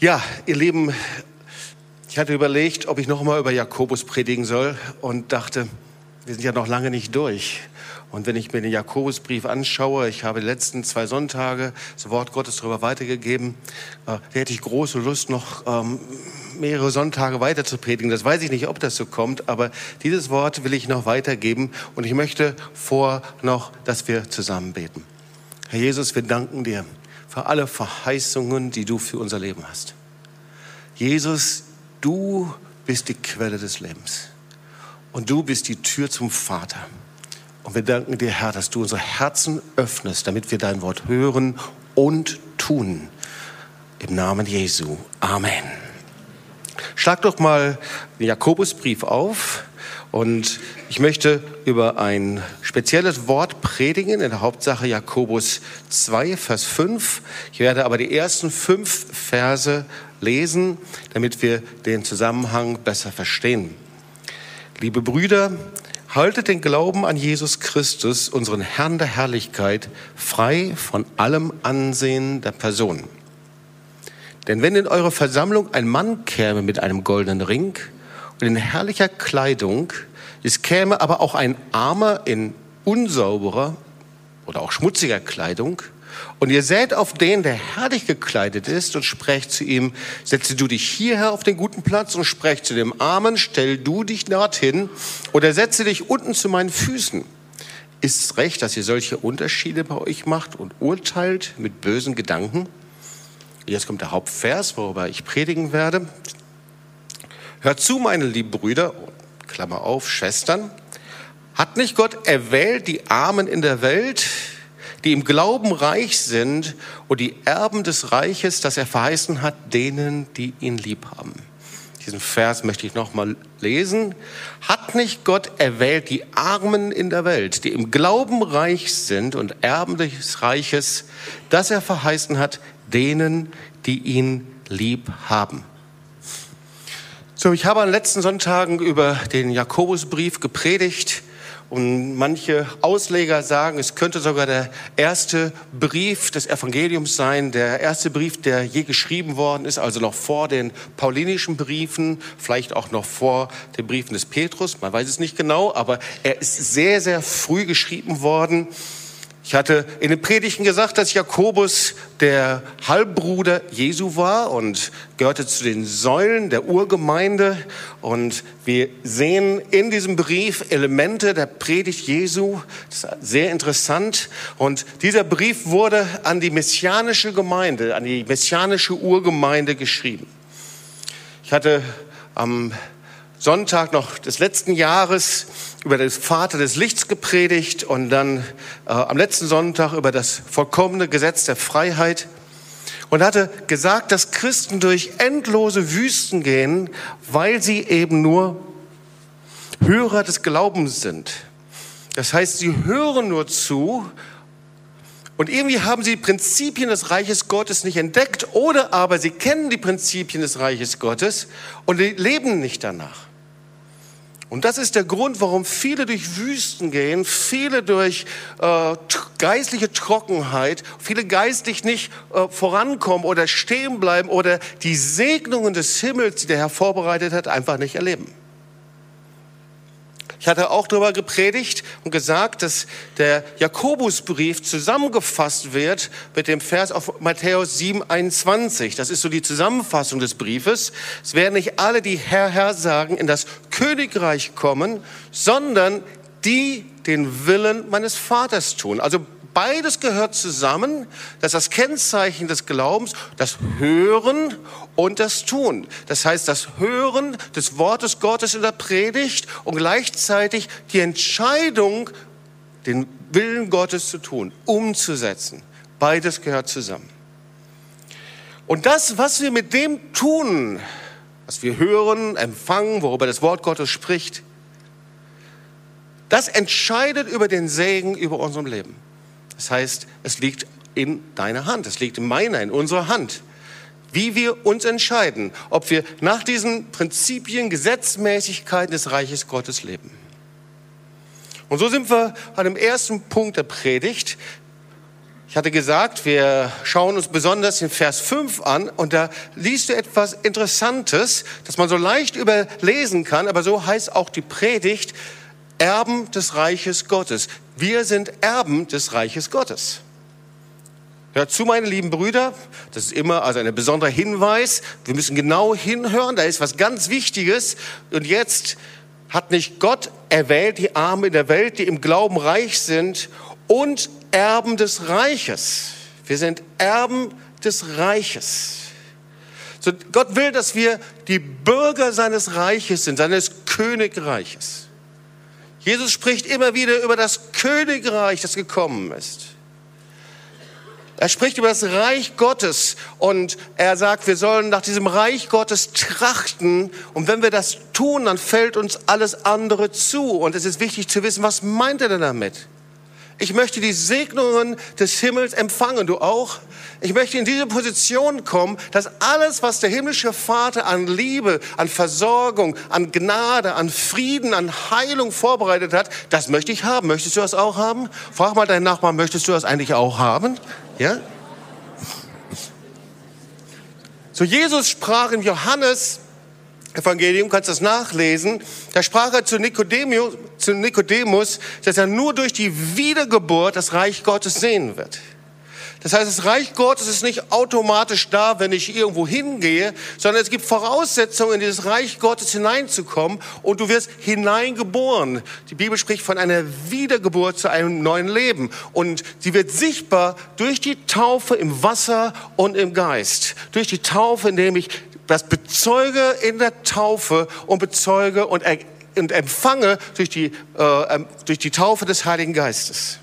Ja, ihr Lieben, ich hatte überlegt, ob ich noch mal über Jakobus predigen soll und dachte, wir sind ja noch lange nicht durch. Und wenn ich mir den Jakobusbrief anschaue, ich habe die letzten zwei Sonntage das Wort Gottes darüber weitergegeben, äh, hätte ich große Lust, noch ähm, mehrere Sonntage weiter zu predigen. Das weiß ich nicht, ob das so kommt, aber dieses Wort will ich noch weitergeben und ich möchte vor noch, dass wir zusammen beten. Herr Jesus, wir danken dir für alle Verheißungen, die du für unser Leben hast. Jesus, du bist die Quelle des Lebens und du bist die Tür zum Vater. Und wir danken dir, Herr, dass du unsere Herzen öffnest, damit wir dein Wort hören und tun. Im Namen Jesu. Amen. Schlag doch mal den Jakobusbrief auf und ich möchte über ein spezielles Wort predigen, in der Hauptsache Jakobus 2, Vers 5. Ich werde aber die ersten fünf Verse lesen, damit wir den Zusammenhang besser verstehen. Liebe Brüder, haltet den Glauben an Jesus Christus, unseren Herrn der Herrlichkeit, frei von allem Ansehen der Person. Denn wenn in eure Versammlung ein Mann käme mit einem goldenen Ring in herrlicher Kleidung, es käme aber auch ein Armer in unsauberer oder auch schmutziger Kleidung, und ihr seht auf den, der herrlich gekleidet ist, und sprecht zu ihm, setze du dich hierher auf den guten Platz und sprecht zu dem Armen, stell du dich dorthin oder setze dich unten zu meinen Füßen. Ist es recht, dass ihr solche Unterschiede bei euch macht und urteilt mit bösen Gedanken? Jetzt kommt der Hauptvers, worüber ich predigen werde. Hört zu, meine lieben Brüder, Klammer auf, Schwestern. Hat nicht Gott erwählt die Armen in der Welt, die im Glauben reich sind und die Erben des Reiches, das er verheißen hat, denen, die ihn lieb haben. Diesen Vers möchte ich noch mal lesen. Hat nicht Gott erwählt die Armen in der Welt, die im Glauben reich sind und Erben des Reiches, das er verheißen hat, denen, die ihn lieb haben? So, ich habe an letzten Sonntagen über den Jakobusbrief gepredigt und manche Ausleger sagen, es könnte sogar der erste Brief des Evangeliums sein, der erste Brief, der je geschrieben worden ist, also noch vor den paulinischen Briefen, vielleicht auch noch vor den Briefen des Petrus, man weiß es nicht genau, aber er ist sehr, sehr früh geschrieben worden. Ich hatte in den Predigten gesagt, dass Jakobus der Halbbruder Jesu war und gehörte zu den Säulen der Urgemeinde. Und wir sehen in diesem Brief Elemente der Predigt Jesu. Das ist sehr interessant. Und dieser Brief wurde an die messianische Gemeinde, an die messianische Urgemeinde geschrieben. Ich hatte am Sonntag noch des letzten Jahres über das Vater des Lichts gepredigt und dann äh, am letzten Sonntag über das vollkommene Gesetz der Freiheit und hatte gesagt, dass Christen durch endlose Wüsten gehen, weil sie eben nur Hörer des Glaubens sind. Das heißt, sie hören nur zu und irgendwie haben sie die Prinzipien des Reiches Gottes nicht entdeckt oder aber sie kennen die Prinzipien des Reiches Gottes und leben nicht danach. Und das ist der Grund, warum viele durch Wüsten gehen, viele durch äh, geistliche Trockenheit, viele geistlich nicht äh, vorankommen oder stehen bleiben oder die Segnungen des Himmels, die der Herr vorbereitet hat, einfach nicht erleben. Ich hatte auch darüber gepredigt und gesagt, dass der Jakobusbrief zusammengefasst wird mit dem Vers auf Matthäus 7, 21. Das ist so die Zusammenfassung des Briefes. Es werden nicht alle, die Herr, Herr sagen, in das Königreich kommen, sondern die den Willen meines Vaters tun. Also beides gehört zusammen. Das ist das Kennzeichen des Glaubens, das Hören und das Tun. Das heißt, das Hören des Wortes Gottes in der Predigt und gleichzeitig die Entscheidung, den Willen Gottes zu tun, umzusetzen. Beides gehört zusammen. Und das, was wir mit dem tun, was wir hören, empfangen, worüber das Wort Gottes spricht, das entscheidet über den Segen über unserem Leben. Das heißt, es liegt in deiner Hand, es liegt in meiner, in unserer Hand, wie wir uns entscheiden, ob wir nach diesen Prinzipien, Gesetzmäßigkeiten des Reiches Gottes leben. Und so sind wir an dem ersten Punkt der Predigt. Ich hatte gesagt, wir schauen uns besonders den Vers 5 an und da liest du etwas Interessantes, das man so leicht überlesen kann, aber so heißt auch die Predigt, Erben des Reiches Gottes. Wir sind Erben des Reiches Gottes. Hört zu, meine lieben Brüder, das ist immer also ein besonderer Hinweis. Wir müssen genau hinhören, da ist was ganz Wichtiges. Und jetzt hat nicht Gott erwählt die Armen in der Welt, die im Glauben reich sind und Erben des Reiches. Wir sind Erben des Reiches. So, Gott will, dass wir die Bürger seines Reiches sind, seines Königreiches. Jesus spricht immer wieder über das Königreich, das gekommen ist. Er spricht über das Reich Gottes und er sagt, wir sollen nach diesem Reich Gottes trachten. Und wenn wir das tun, dann fällt uns alles andere zu. Und es ist wichtig zu wissen, was meint er denn damit? Ich möchte die Segnungen des Himmels empfangen. Du auch? Ich möchte in diese Position kommen, dass alles, was der himmlische Vater an Liebe, an Versorgung, an Gnade, an Frieden, an Heilung vorbereitet hat, das möchte ich haben. Möchtest du das auch haben? Frag mal deinen Nachbarn, möchtest du das eigentlich auch haben? Ja? So, Jesus sprach im Johannes Evangelium, kannst du das nachlesen, da sprach er zu Nikodemus, zu Nikodemus, dass er nur durch die Wiedergeburt das Reich Gottes sehen wird. Das heißt, das Reich Gottes ist nicht automatisch da, wenn ich irgendwo hingehe, sondern es gibt Voraussetzungen, in dieses Reich Gottes hineinzukommen und du wirst hineingeboren. Die Bibel spricht von einer Wiedergeburt zu einem neuen Leben und sie wird sichtbar durch die Taufe im Wasser und im Geist. Durch die Taufe, indem ich das bezeuge in der Taufe und bezeuge und, er, und empfange durch die, äh, ähm, durch die Taufe des Heiligen Geistes.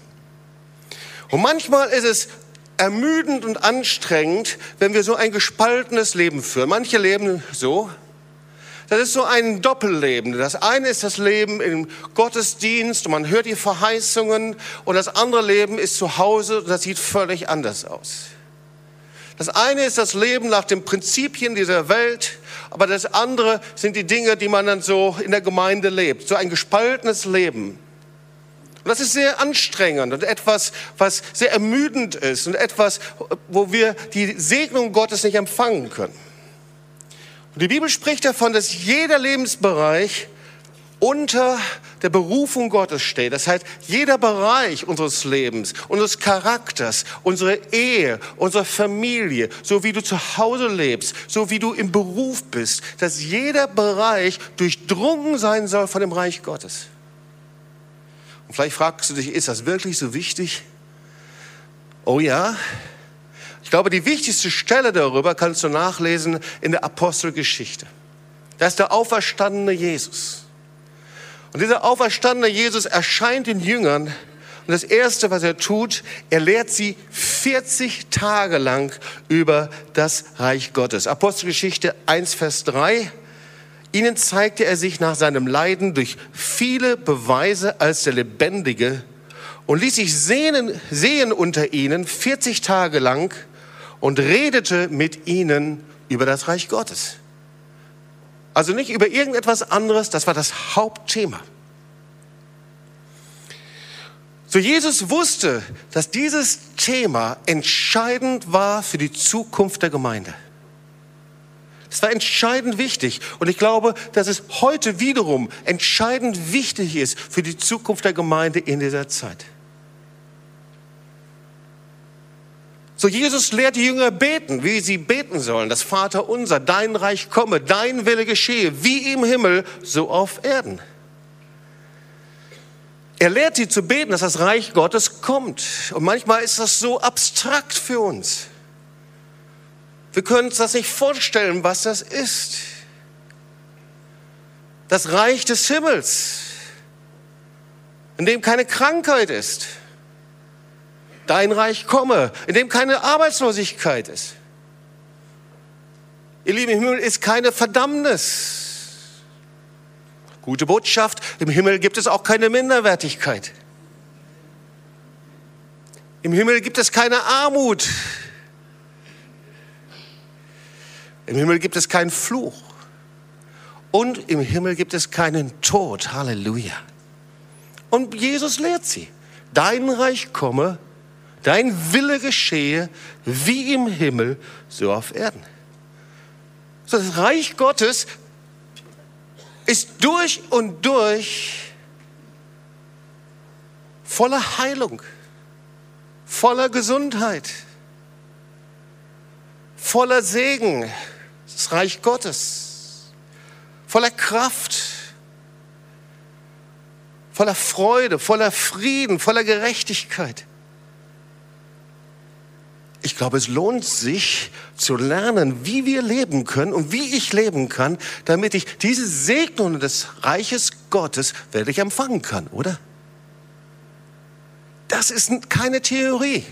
Und manchmal ist es ermüdend und anstrengend, wenn wir so ein gespaltenes Leben führen. Manche leben so. Das ist so ein Doppelleben. Das eine ist das Leben im Gottesdienst und man hört die Verheißungen und das andere Leben ist zu Hause und das sieht völlig anders aus. Das eine ist das Leben nach den Prinzipien dieser Welt, aber das andere sind die Dinge, die man dann so in der Gemeinde lebt. So ein gespaltenes Leben. Und das ist sehr anstrengend und etwas, was sehr ermüdend ist und etwas, wo wir die Segnung Gottes nicht empfangen können. Und die Bibel spricht davon, dass jeder Lebensbereich unter der Berufung Gottes steht. Das heißt, jeder Bereich unseres Lebens, unseres Charakters, unsere Ehe, unsere Familie, so wie du zu Hause lebst, so wie du im Beruf bist, dass jeder Bereich durchdrungen sein soll von dem Reich Gottes. Und vielleicht fragst du dich, ist das wirklich so wichtig? Oh ja. Ich glaube, die wichtigste Stelle darüber kannst du nachlesen in der Apostelgeschichte. Da ist der auferstandene Jesus. Und dieser auferstandene Jesus erscheint den Jüngern und das Erste, was er tut, er lehrt sie 40 Tage lang über das Reich Gottes. Apostelgeschichte 1, Vers 3. Ihnen zeigte er sich nach seinem Leiden durch viele Beweise als der Lebendige und ließ sich sehen, sehen unter ihnen 40 Tage lang und redete mit ihnen über das Reich Gottes. Also nicht über irgendetwas anderes, das war das Hauptthema. So Jesus wusste, dass dieses Thema entscheidend war für die Zukunft der Gemeinde. Es war entscheidend wichtig. Und ich glaube, dass es heute wiederum entscheidend wichtig ist für die Zukunft der Gemeinde in dieser Zeit. So, Jesus lehrt die Jünger beten, wie sie beten sollen. Das Vater unser, dein Reich komme, dein Wille geschehe, wie im Himmel, so auf Erden. Er lehrt sie zu beten, dass das Reich Gottes kommt. Und manchmal ist das so abstrakt für uns. Wir können uns das nicht vorstellen, was das ist. Das Reich des Himmels, in dem keine Krankheit ist. Dein Reich komme, in dem keine Arbeitslosigkeit ist. Ihr Lieben, im Himmel ist keine Verdammnis. Gute Botschaft, im Himmel gibt es auch keine Minderwertigkeit. Im Himmel gibt es keine Armut. Im Himmel gibt es keinen Fluch. Und im Himmel gibt es keinen Tod. Halleluja. Und Jesus lehrt sie. Dein Reich komme, Dein Wille geschehe wie im Himmel, so auf Erden. Das Reich Gottes ist durch und durch voller Heilung, voller Gesundheit, voller Segen, das Reich Gottes, voller Kraft, voller Freude, voller Frieden, voller Gerechtigkeit. Ich glaube, es lohnt sich zu lernen, wie wir leben können und wie ich leben kann, damit ich diese Segnungen des Reiches Gottes wirklich empfangen kann, oder? Das ist keine Theorie.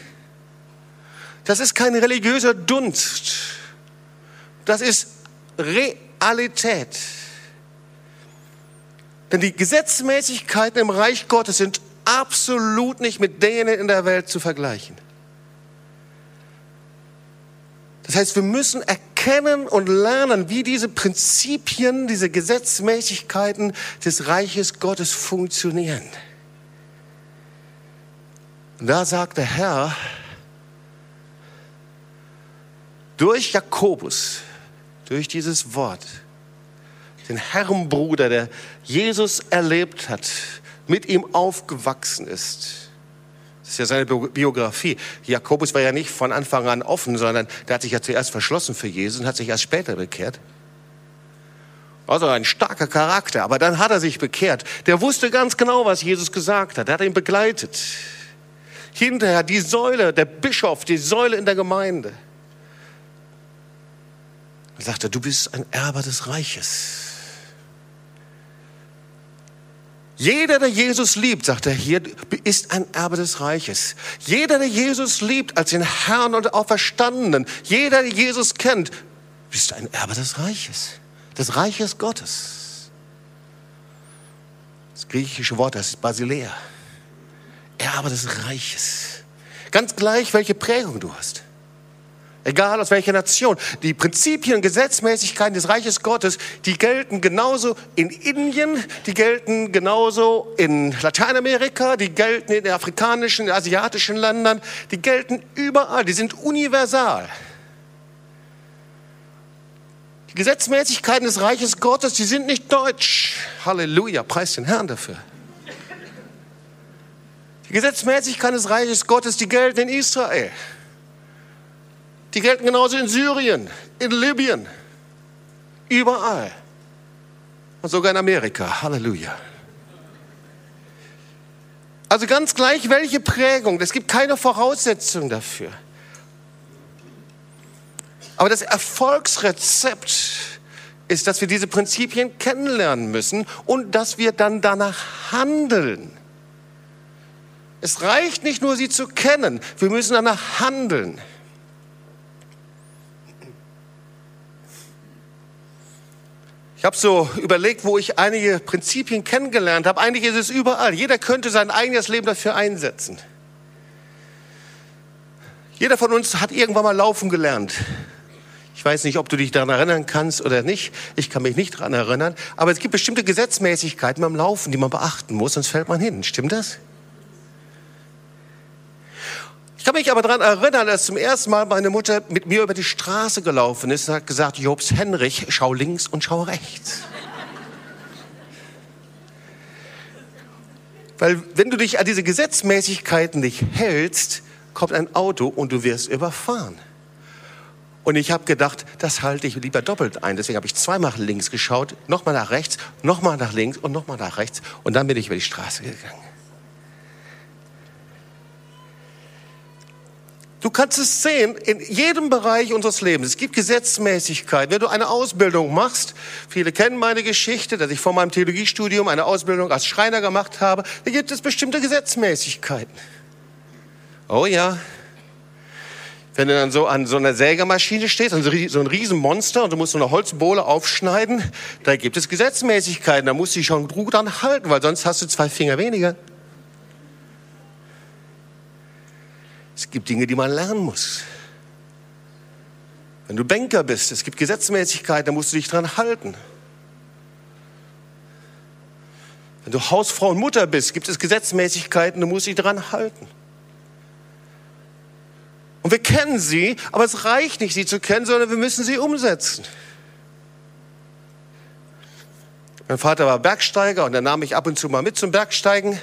Das ist kein religiöser Dunst. Das ist Realität. Denn die Gesetzmäßigkeiten im Reich Gottes sind absolut nicht mit denen in der Welt zu vergleichen. Das heißt, wir müssen erkennen und lernen, wie diese Prinzipien, diese Gesetzmäßigkeiten des Reiches Gottes funktionieren. Und da sagt der Herr, durch Jakobus, durch dieses Wort, den Herrenbruder, der Jesus erlebt hat, mit ihm aufgewachsen ist. Das ist ja seine Biografie. Jakobus war ja nicht von Anfang an offen, sondern der hat sich ja zuerst verschlossen für Jesus und hat sich erst später bekehrt. Also ein starker Charakter, aber dann hat er sich bekehrt. Der wusste ganz genau, was Jesus gesagt hat. Er hat ihn begleitet. Hinterher die Säule, der Bischof, die Säule in der Gemeinde. Er sagte, du bist ein Erbe des Reiches. Jeder, der Jesus liebt, sagt er hier, ist ein Erbe des Reiches. Jeder, der Jesus liebt als den Herrn und Auferstandenen, jeder, der Jesus kennt, bist ein Erbe des Reiches, des Reiches Gottes. Das griechische Wort das ist Basilea. Erbe des Reiches. Ganz gleich, welche Prägung du hast. Egal aus welcher Nation. Die Prinzipien, Gesetzmäßigkeiten des Reiches Gottes, die gelten genauso in Indien, die gelten genauso in Lateinamerika, die gelten in afrikanischen, asiatischen Ländern, die gelten überall, die sind universal. Die Gesetzmäßigkeiten des Reiches Gottes, die sind nicht deutsch. Halleluja, preis den Herrn dafür. Die Gesetzmäßigkeiten des Reiches Gottes, die gelten in Israel. Die gelten genauso in Syrien, in Libyen, überall. Und sogar in Amerika. Halleluja. Also ganz gleich, welche Prägung. Es gibt keine Voraussetzung dafür. Aber das Erfolgsrezept ist, dass wir diese Prinzipien kennenlernen müssen und dass wir dann danach handeln. Es reicht nicht nur, sie zu kennen, wir müssen danach handeln. Ich habe so überlegt, wo ich einige Prinzipien kennengelernt habe. Eigentlich ist es überall. Jeder könnte sein eigenes Leben dafür einsetzen. Jeder von uns hat irgendwann mal laufen gelernt. Ich weiß nicht, ob du dich daran erinnern kannst oder nicht. Ich kann mich nicht daran erinnern. Aber es gibt bestimmte Gesetzmäßigkeiten beim Laufen, die man beachten muss, sonst fällt man hin. Stimmt das? Ich kann mich aber daran erinnern, als zum ersten Mal meine Mutter mit mir über die Straße gelaufen ist und hat gesagt, Jobs Henrich, schau links und schau rechts. Weil wenn du dich an diese Gesetzmäßigkeiten nicht hältst, kommt ein Auto und du wirst überfahren. Und ich habe gedacht, das halte ich lieber doppelt ein. Deswegen habe ich zweimal links geschaut, nochmal nach rechts, nochmal nach links und nochmal nach rechts. Und dann bin ich über die Straße gegangen. Du kannst es sehen in jedem Bereich unseres Lebens. Es gibt Gesetzmäßigkeit. Wenn du eine Ausbildung machst, viele kennen meine Geschichte, dass ich vor meinem Theologiestudium eine Ausbildung als Schreiner gemacht habe, da gibt es bestimmte Gesetzmäßigkeiten. Oh ja. Wenn du dann so an so einer Sägemaschine stehst, so ein Riesenmonster und du musst so eine Holzbohle aufschneiden, da gibt es Gesetzmäßigkeiten. Da musst du dich schon gut dran halten, weil sonst hast du zwei Finger weniger. Es gibt Dinge, die man lernen muss. Wenn du Banker bist, es gibt Gesetzmäßigkeiten, da musst du dich dran halten. Wenn du Hausfrau und Mutter bist, gibt es Gesetzmäßigkeiten, du musst dich dran halten. Und wir kennen sie, aber es reicht nicht, sie zu kennen, sondern wir müssen sie umsetzen. Mein Vater war Bergsteiger und er nahm mich ab und zu mal mit zum Bergsteigen.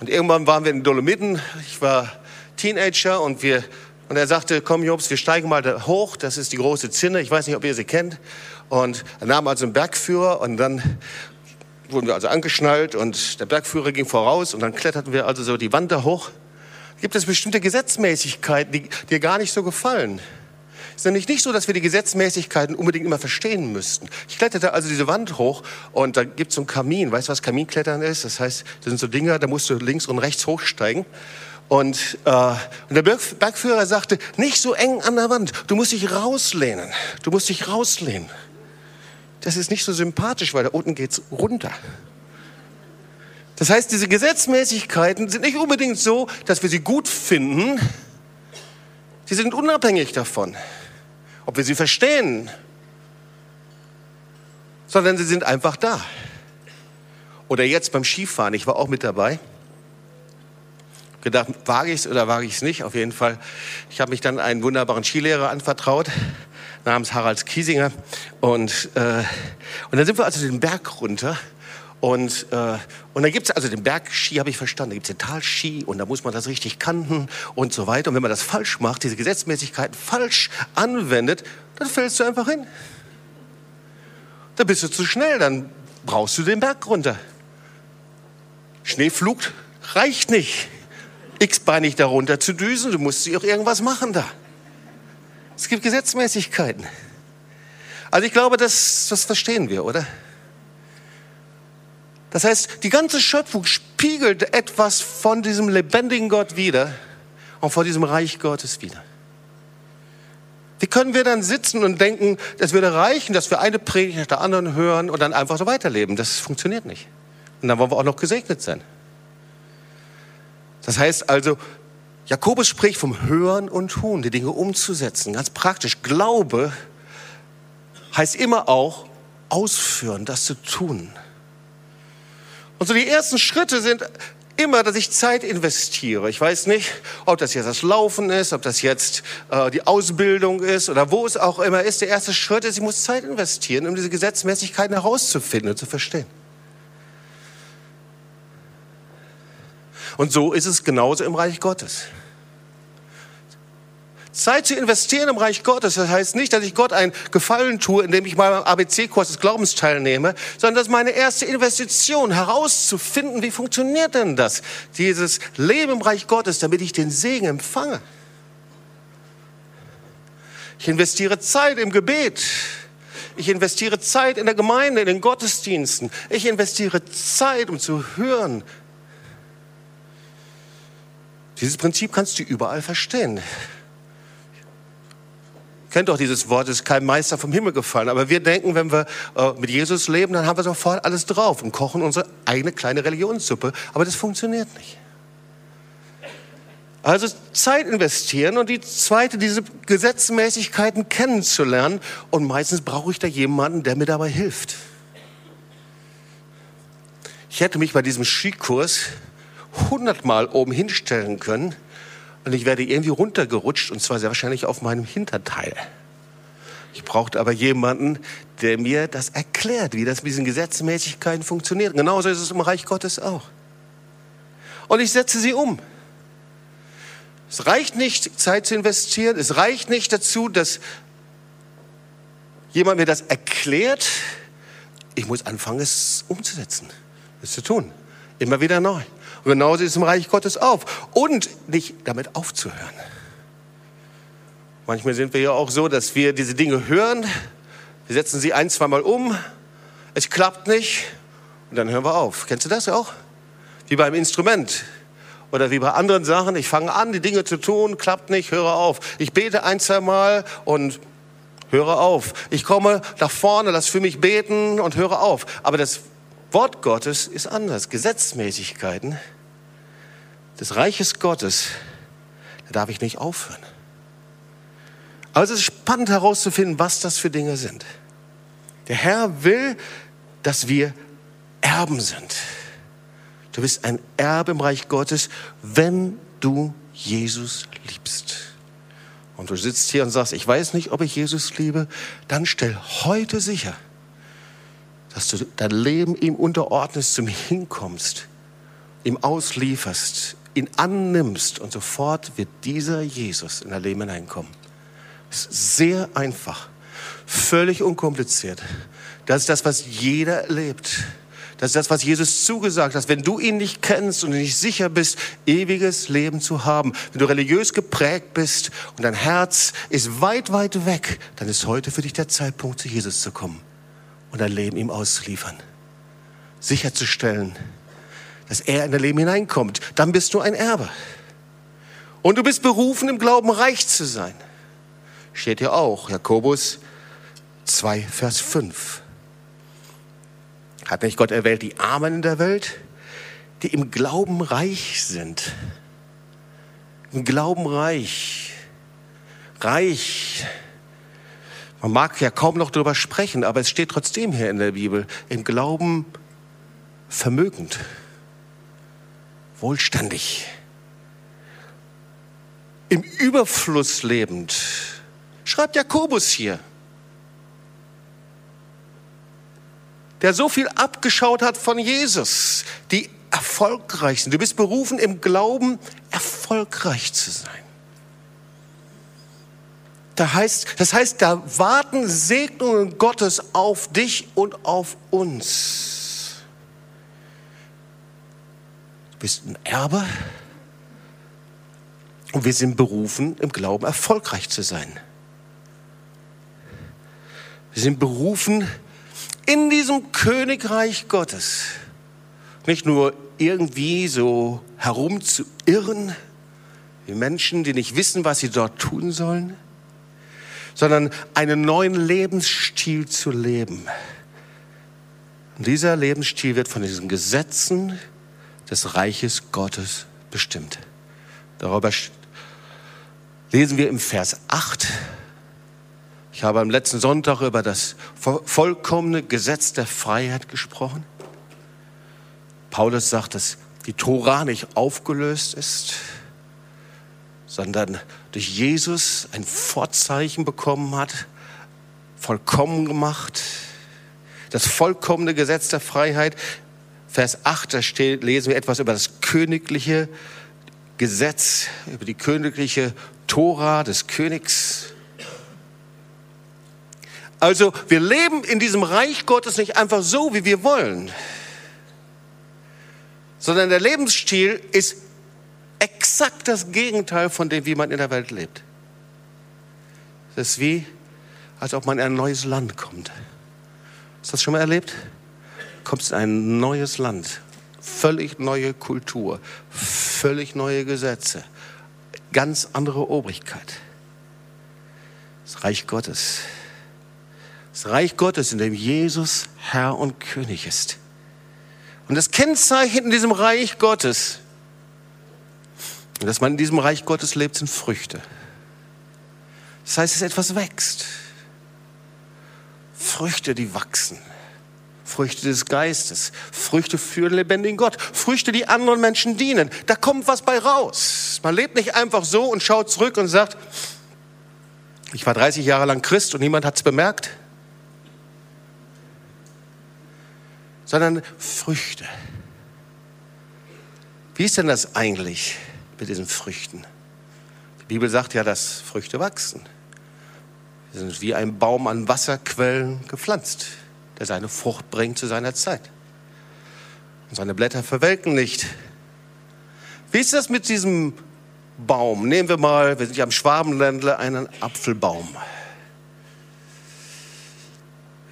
Und irgendwann waren wir in den Dolomiten. Ich war Teenager und wir und er sagte, komm Jobs, wir steigen mal da hoch. Das ist die große Zinne. Ich weiß nicht, ob ihr sie kennt. Und er nahm also einen Bergführer und dann wurden wir also angeschnallt und der Bergführer ging voraus und dann kletterten wir also so die Wand da hoch. Gibt es bestimmte Gesetzmäßigkeiten, die dir gar nicht so gefallen? Es ist nämlich nicht so, dass wir die Gesetzmäßigkeiten unbedingt immer verstehen müssten. Ich kletterte also diese Wand hoch und da gibt es so einen Kamin. Weißt du, was Kaminklettern ist? Das heißt, das sind so Dinger, da musst du links und rechts hochsteigen. Und, äh, und der Bergführer sagte, nicht so eng an der Wand, du musst dich rauslehnen. Du musst dich rauslehnen. Das ist nicht so sympathisch, weil da unten geht's runter. Das heißt, diese Gesetzmäßigkeiten sind nicht unbedingt so, dass wir sie gut finden. Sie sind unabhängig davon, ob wir sie verstehen, sondern sie sind einfach da. Oder jetzt beim Skifahren, ich war auch mit dabei. Gedacht, wage ich es oder wage ich es nicht? Auf jeden Fall. Ich habe mich dann einen wunderbaren Skilehrer anvertraut, namens Harald Kiesinger. Und, äh, und dann sind wir also den Berg runter und, äh, und da gibt es also den Bergski, habe ich verstanden, da gibt es den Talski und da muss man das richtig kannten und so weiter. Und wenn man das falsch macht, diese Gesetzmäßigkeiten falsch anwendet, dann fällst du einfach hin. Da bist du zu schnell, dann brauchst du den Berg runter. Schneeflug reicht nicht, x-beinig darunter zu düsen, du musst auch irgendwas machen da. Es gibt Gesetzmäßigkeiten. Also ich glaube, das, das verstehen wir, oder? Das heißt, die ganze Schöpfung spiegelt etwas von diesem lebendigen Gott wider und von diesem Reich Gottes wider. Wie können wir dann sitzen und denken, es würde reichen, dass wir eine Predigt nach der anderen hören und dann einfach so weiterleben? Das funktioniert nicht. Und dann wollen wir auch noch gesegnet sein. Das heißt also, Jakobus spricht vom Hören und Tun, die Dinge umzusetzen, ganz praktisch. Glaube heißt immer auch ausführen, das zu tun. Und so die ersten Schritte sind immer, dass ich Zeit investiere. Ich weiß nicht, ob das jetzt das Laufen ist, ob das jetzt äh, die Ausbildung ist oder wo es auch immer ist. Der erste Schritt ist, ich muss Zeit investieren, um diese Gesetzmäßigkeiten herauszufinden und zu verstehen. Und so ist es genauso im Reich Gottes. Zeit zu investieren im Reich Gottes, das heißt nicht, dass ich Gott einen Gefallen tue, indem ich mal am ABC-Kurs des Glaubens teilnehme, sondern das ist meine erste Investition, herauszufinden, wie funktioniert denn das, dieses Leben im Reich Gottes, damit ich den Segen empfange. Ich investiere Zeit im Gebet. Ich investiere Zeit in der Gemeinde, in den Gottesdiensten. Ich investiere Zeit, um zu hören. Dieses Prinzip kannst du überall verstehen kennt doch dieses Wort, es ist kein Meister vom Himmel gefallen. Aber wir denken, wenn wir äh, mit Jesus leben, dann haben wir sofort alles drauf und kochen unsere eigene kleine Religionssuppe. Aber das funktioniert nicht. Also Zeit investieren und die zweite, diese Gesetzmäßigkeiten kennenzulernen. Und meistens brauche ich da jemanden, der mir dabei hilft. Ich hätte mich bei diesem Skikurs hundertmal oben hinstellen können und ich werde irgendwie runtergerutscht und zwar sehr wahrscheinlich auf meinem Hinterteil. Ich brauchte aber jemanden, der mir das erklärt, wie das mit diesen Gesetzmäßigkeiten funktioniert. Genauso ist es im Reich Gottes auch. Und ich setze sie um. Es reicht nicht, Zeit zu investieren. Es reicht nicht dazu, dass jemand mir das erklärt. Ich muss anfangen, es umzusetzen, es zu tun. Immer wieder neu. Und genauso ist es im Reich Gottes auf. Und nicht damit aufzuhören. Manchmal sind wir ja auch so, dass wir diese Dinge hören, wir setzen sie ein, zweimal um, es klappt nicht und dann hören wir auf. Kennst du das auch? Wie beim Instrument oder wie bei anderen Sachen. Ich fange an, die Dinge zu tun, klappt nicht, höre auf. Ich bete ein, zweimal und höre auf. Ich komme nach vorne, lass für mich beten und höre auf. Aber das Wort Gottes ist anders. Gesetzmäßigkeiten des Reiches Gottes, da darf ich nicht aufhören. Also es ist spannend herauszufinden, was das für Dinge sind. Der Herr will, dass wir Erben sind. Du bist ein Erbe im Reich Gottes, wenn du Jesus liebst und du sitzt hier und sagst, ich weiß nicht, ob ich Jesus liebe, dann stell heute sicher, dass du dein Leben ihm unterordnest, zum hinkommst, ihm auslieferst, ihn annimmst und sofort wird dieser Jesus in dein Leben hineinkommen. Das ist sehr einfach, völlig unkompliziert. Das ist das, was jeder erlebt. Das ist das, was Jesus zugesagt hat. Wenn du ihn nicht kennst und nicht sicher bist, ewiges Leben zu haben, wenn du religiös geprägt bist und dein Herz ist weit, weit weg, dann ist heute für dich der Zeitpunkt, zu Jesus zu kommen und dein Leben ihm auszuliefern. Sicherzustellen, dass er in dein Leben hineinkommt. Dann bist du ein Erbe. Und du bist berufen, im Glauben reich zu sein. Steht ja auch, Jakobus 2, Vers 5. Hat nicht Gott erwählt die Armen in der Welt, die im Glauben reich sind? Im Glauben reich. Reich. Man mag ja kaum noch darüber sprechen, aber es steht trotzdem hier in der Bibel. Im Glauben vermögend, wohlständig, im Überfluss lebend. Schreibt Jakobus hier. der so viel abgeschaut hat von Jesus, die erfolgreich sind. Du bist berufen, im Glauben erfolgreich zu sein. Da heißt, das heißt, da warten Segnungen Gottes auf dich und auf uns. Du bist ein Erbe und wir sind berufen, im Glauben erfolgreich zu sein. Wir sind berufen, in diesem Königreich Gottes nicht nur irgendwie so herumzuirren, wie Menschen, die nicht wissen, was sie dort tun sollen, sondern einen neuen Lebensstil zu leben. Und dieser Lebensstil wird von diesen Gesetzen des Reiches Gottes bestimmt. Darüber lesen wir im Vers 8 ich habe am letzten Sonntag über das vollkommene Gesetz der Freiheit gesprochen. Paulus sagt, dass die Tora nicht aufgelöst ist, sondern durch Jesus ein Vorzeichen bekommen hat, vollkommen gemacht. Das vollkommene Gesetz der Freiheit. Vers 8, da steht, lesen wir etwas über das königliche Gesetz, über die königliche Tora des Königs. Also wir leben in diesem Reich Gottes nicht einfach so, wie wir wollen, sondern der Lebensstil ist exakt das Gegenteil von dem, wie man in der Welt lebt. Es ist wie, als ob man in ein neues Land kommt. Hast du das schon mal erlebt? Du kommst in ein neues Land, völlig neue Kultur, völlig neue Gesetze, ganz andere Obrigkeit. Das Reich Gottes das Reich Gottes, in dem Jesus Herr und König ist. Und das Kennzeichen in diesem Reich Gottes, dass man in diesem Reich Gottes lebt, sind Früchte. Das heißt, dass etwas wächst. Früchte, die wachsen. Früchte des Geistes, Früchte für den lebendigen Gott, Früchte, die anderen Menschen dienen. Da kommt was bei raus. Man lebt nicht einfach so und schaut zurück und sagt, ich war 30 Jahre lang Christ und niemand hat es bemerkt. sondern Früchte. Wie ist denn das eigentlich mit diesen Früchten? Die Bibel sagt ja, dass Früchte wachsen. Sie sind wie ein Baum an Wasserquellen gepflanzt, der seine Frucht bringt zu seiner Zeit. Und seine Blätter verwelken nicht. Wie ist das mit diesem Baum? Nehmen wir mal, wir sind ja am Schwabenländle, einen Apfelbaum.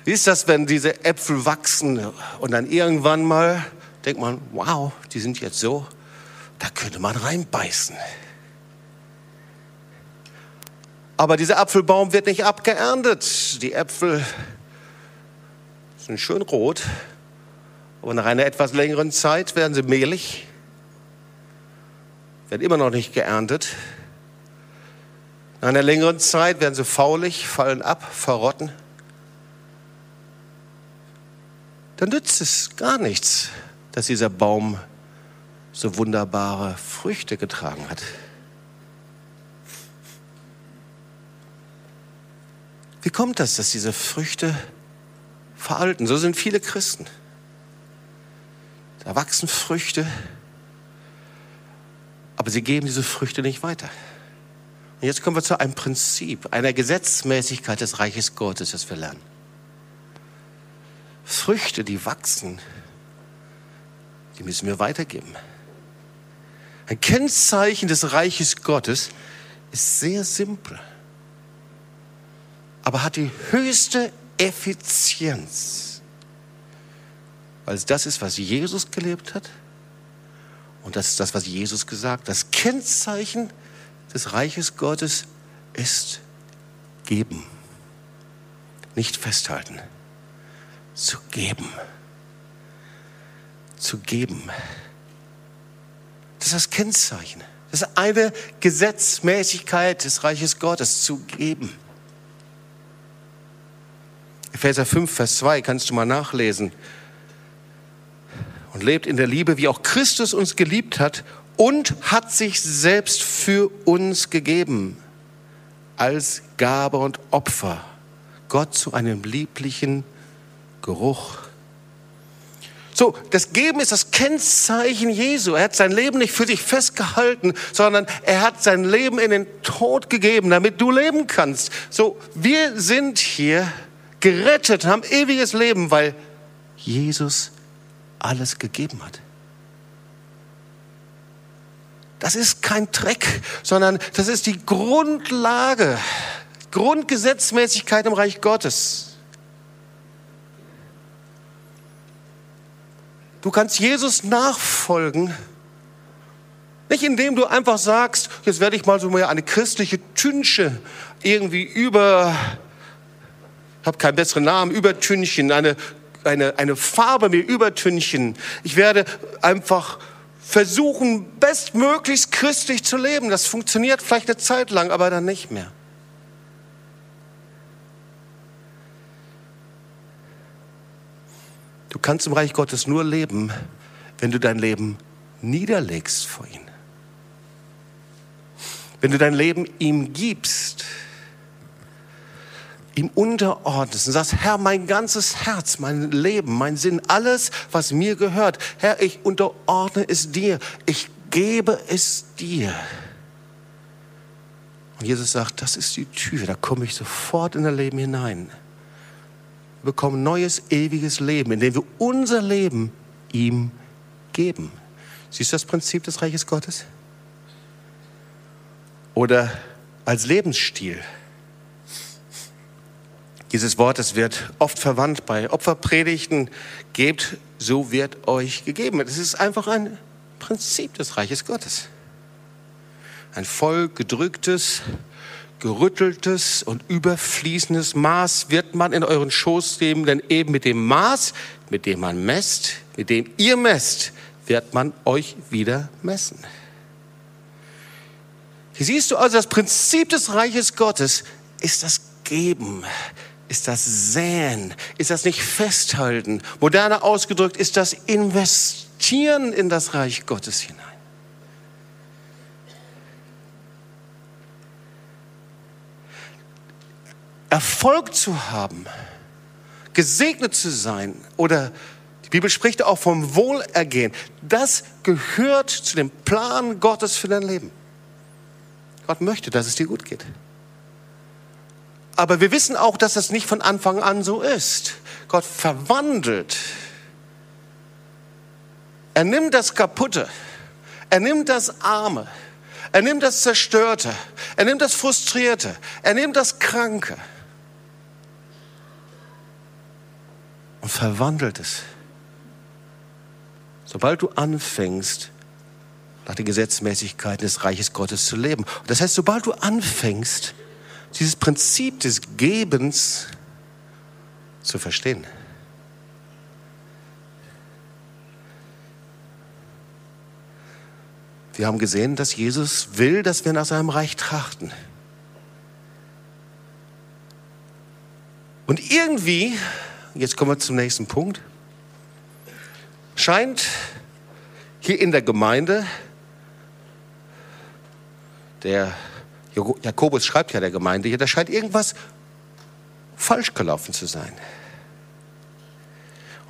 Wie ist das, wenn diese Äpfel wachsen und dann irgendwann mal denkt man, wow, die sind jetzt so, da könnte man reinbeißen. Aber dieser Apfelbaum wird nicht abgeerntet. Die Äpfel sind schön rot, aber nach einer etwas längeren Zeit werden sie mehlig, werden immer noch nicht geerntet. Nach einer längeren Zeit werden sie faulig, fallen ab, verrotten. Dann nützt es gar nichts, dass dieser Baum so wunderbare Früchte getragen hat. Wie kommt das, dass diese Früchte veralten? So sind viele Christen. Da wachsen Früchte, aber sie geben diese Früchte nicht weiter. Und jetzt kommen wir zu einem Prinzip, einer Gesetzmäßigkeit des Reiches Gottes, das wir lernen. Früchte, die wachsen, die müssen wir weitergeben. Ein Kennzeichen des Reiches Gottes ist sehr simpel, aber hat die höchste Effizienz, weil es das ist, was Jesus gelebt hat und das ist das, was Jesus gesagt hat. Das Kennzeichen des Reiches Gottes ist geben, nicht festhalten, zu geben, zu geben. Das ist das Kennzeichen. Das ist eine Gesetzmäßigkeit des Reiches Gottes, zu geben. Epheser 5, Vers 2 kannst du mal nachlesen. Und lebt in der Liebe, wie auch Christus uns geliebt hat und hat sich selbst für uns gegeben als Gabe und Opfer. Gott zu einem lieblichen Geruch. So, das Geben ist das Kennzeichen Jesu. Er hat sein Leben nicht für sich festgehalten, sondern er hat sein Leben in den Tod gegeben, damit du leben kannst. So, wir sind hier gerettet, haben ewiges Leben, weil Jesus alles gegeben hat. Das ist kein Dreck, sondern das ist die Grundlage, Grundgesetzmäßigkeit im Reich Gottes. Du kannst Jesus nachfolgen, nicht indem du einfach sagst, jetzt werde ich mal so eine christliche Tünsche irgendwie über, habe keinen besseren Namen, übertünchen, eine, eine, eine Farbe mir übertünchen. Ich werde einfach versuchen, bestmöglichst christlich zu leben. Das funktioniert vielleicht eine Zeit lang, aber dann nicht mehr. Du kannst im Reich Gottes nur leben, wenn du dein Leben niederlegst vor ihm. Wenn du dein Leben ihm gibst ihm unterordnest und sagst, Herr, mein ganzes Herz, mein Leben, mein Sinn, alles, was mir gehört, Herr, ich unterordne es dir, ich gebe es dir. Und Jesus sagt, das ist die Tür, da komme ich sofort in dein Leben hinein. Wir bekommen neues, ewiges Leben, indem wir unser Leben ihm geben. Siehst du das Prinzip des Reiches Gottes? Oder als Lebensstil. Dieses Wort, das wird oft verwandt bei Opferpredigten. Gebt, so wird euch gegeben. Es ist einfach ein Prinzip des Reiches Gottes. Ein voll gedrücktes, gerütteltes und überfließendes Maß wird man in euren Schoß geben, denn eben mit dem Maß, mit dem man messt, mit dem ihr messt, wird man euch wieder messen. Hier siehst du also, das Prinzip des Reiches Gottes ist das Geben, ist das Säen, ist das nicht Festhalten. Moderner ausgedrückt ist das Investieren in das Reich Gottes hinein. Erfolg zu haben, gesegnet zu sein oder die Bibel spricht auch vom Wohlergehen, das gehört zu dem Plan Gottes für dein Leben. Gott möchte, dass es dir gut geht. Aber wir wissen auch, dass das nicht von Anfang an so ist. Gott verwandelt. Er nimmt das Kaputte. Er nimmt das Arme. Er nimmt das Zerstörte. Er nimmt das Frustrierte. Er nimmt das Kranke. Und verwandelt es. Sobald du anfängst, nach den Gesetzmäßigkeiten des Reiches Gottes zu leben. Das heißt, sobald du anfängst, dieses Prinzip des Gebens zu verstehen. Wir haben gesehen, dass Jesus will, dass wir nach seinem Reich trachten. Und irgendwie, jetzt kommen wir zum nächsten Punkt, scheint hier in der Gemeinde der Jakobus schreibt ja der Gemeinde hier, da scheint irgendwas falsch gelaufen zu sein.